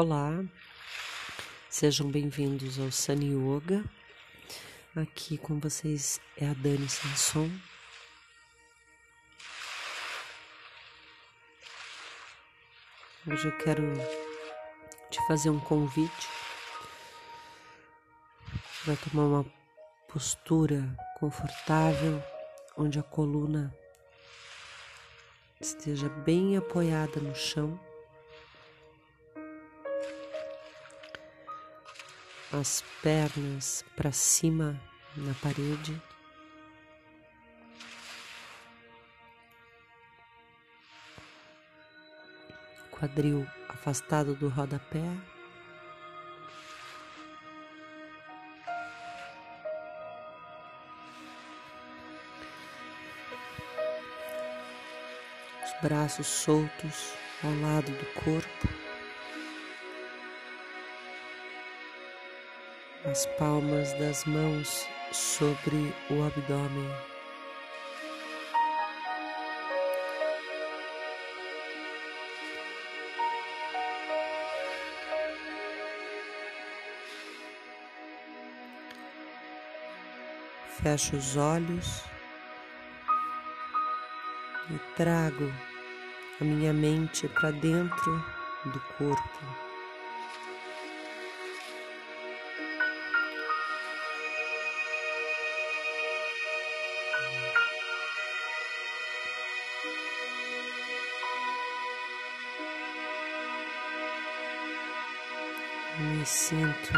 Olá, sejam bem-vindos ao Sunny Yoga. Aqui com vocês é a Dani Sanson. Hoje eu quero te fazer um convite para tomar uma postura confortável, onde a coluna esteja bem apoiada no chão. As pernas para cima na parede. Quadril afastado do rodapé. Os braços soltos ao lado do corpo. As palmas das mãos sobre o abdômen. Fecho os olhos e trago a minha mente para dentro do corpo. Sinto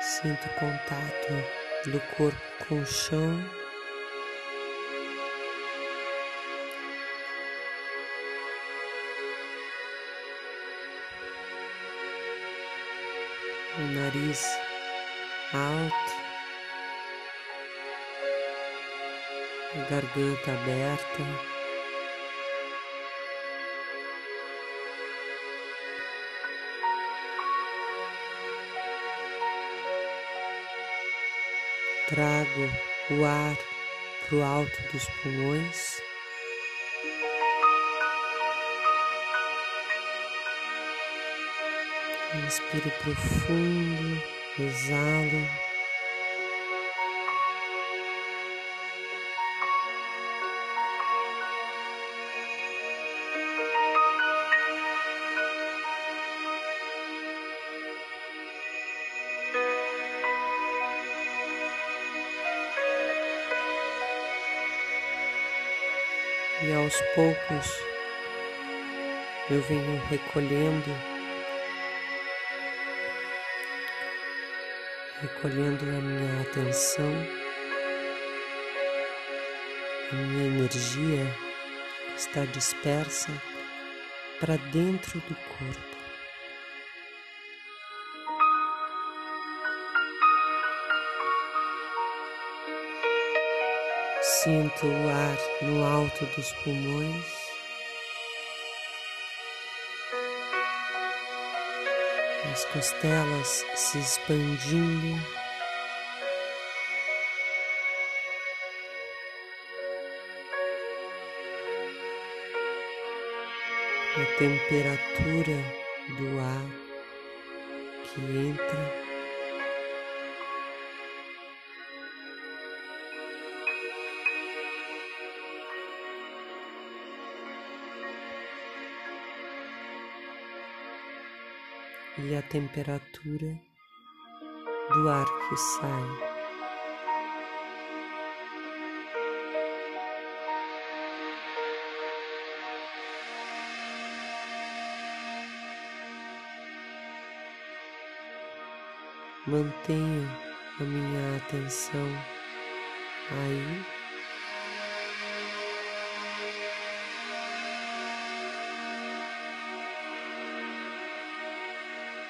sinto o contato do corpo com o chão. O nariz alto. Garganta aberta. Trago o ar para o alto dos pulmões. Inspiro profundo, exalo. Aos poucos eu venho recolhendo, recolhendo a minha atenção, a minha energia está dispersa para dentro do corpo. Sinto o ar no alto dos pulmões. As costelas se expandindo. A temperatura do ar que entra e a temperatura do ar que sai. Mantenho a minha atenção aí.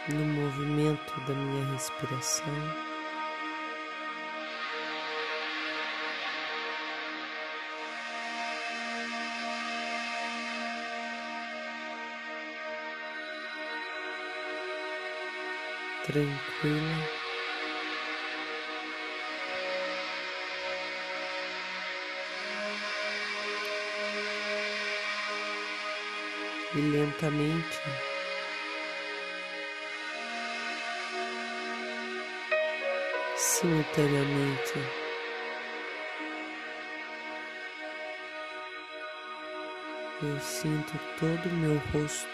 no movimento da minha respiração. Tranquila. E lentamente simultaneamente. Eu sinto todo o meu rosto.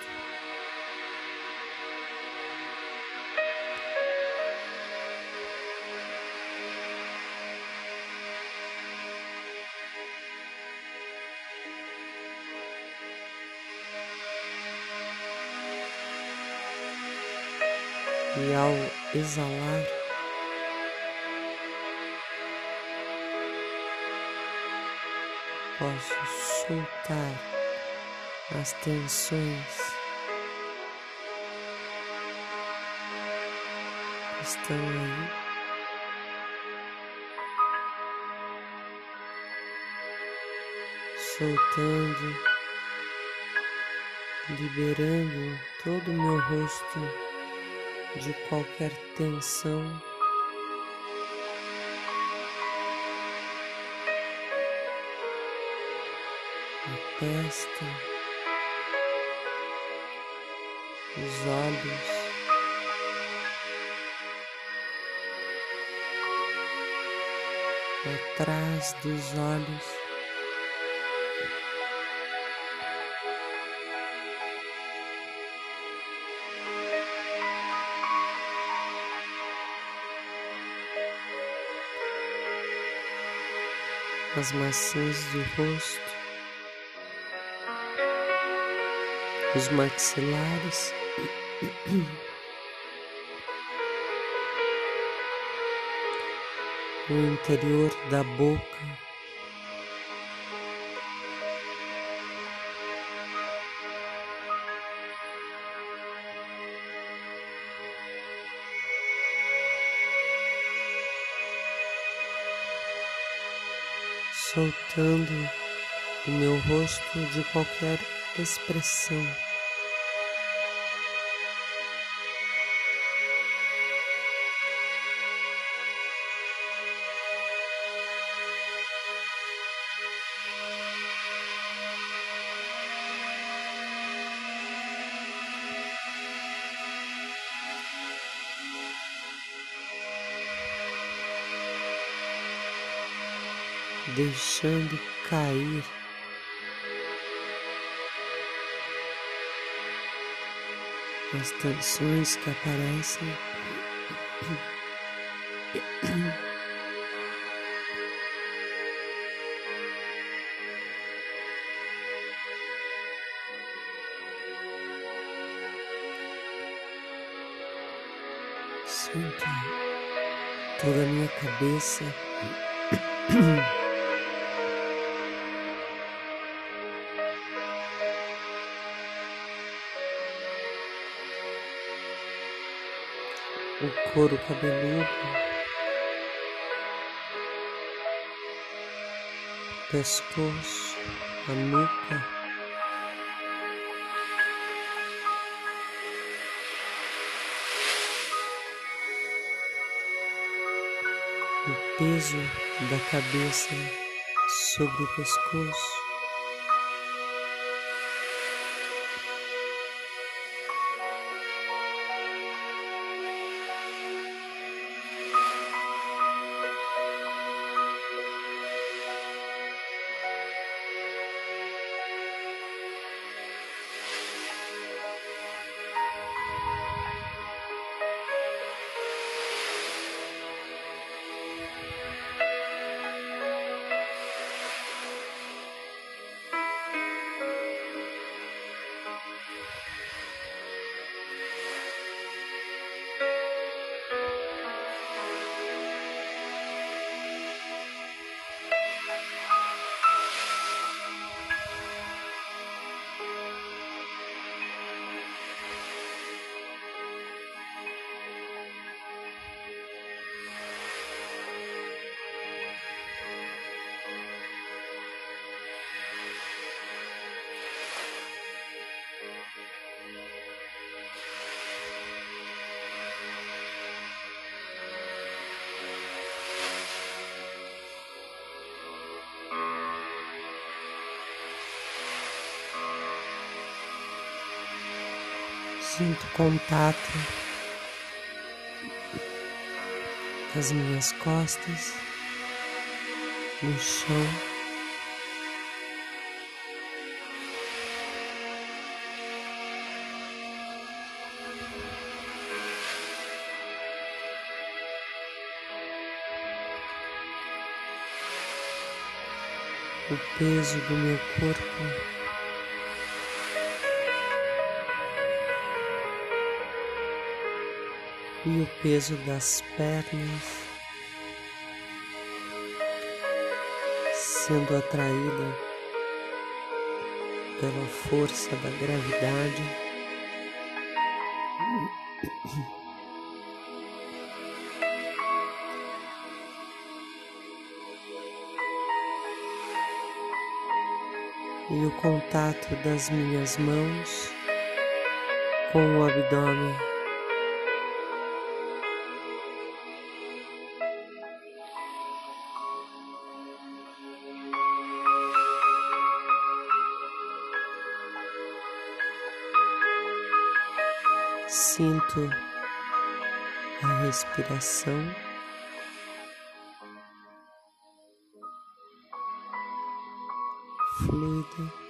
E ao exalar, posso soltar as tensões que estão aí. Soltando, liberando todo o meu rosto de qualquer tensão. Testa, os olhos, atrás dos olhos. as maçãs do rosto, os maxilares. O interior da boca. soltando o meu rosto de qualquer expressão. Deixando cair as tensões que aparecem. Sinto toda a minha cabeça. Couro cabeludo, pescoço, a nuca. O peso da cabeça sobre o pescoço. Sinto contato das minhas costas no chão. O peso do meu corpo e o peso das pernas sendo atraída pela força da gravidade. E o contato das minhas mãos com o abdômen. Sinto a respiração. Fluida.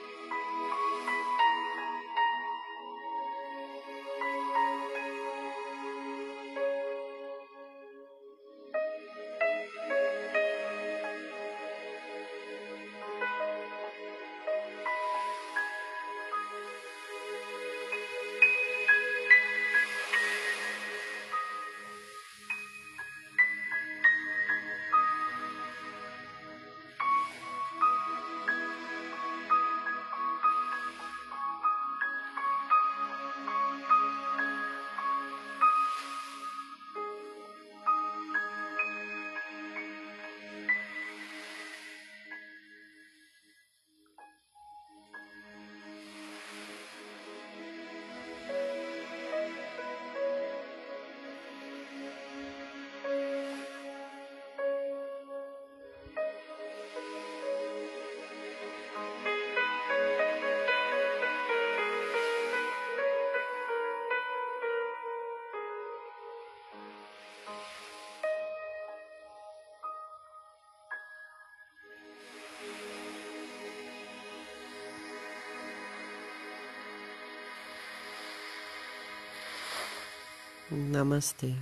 Namastê.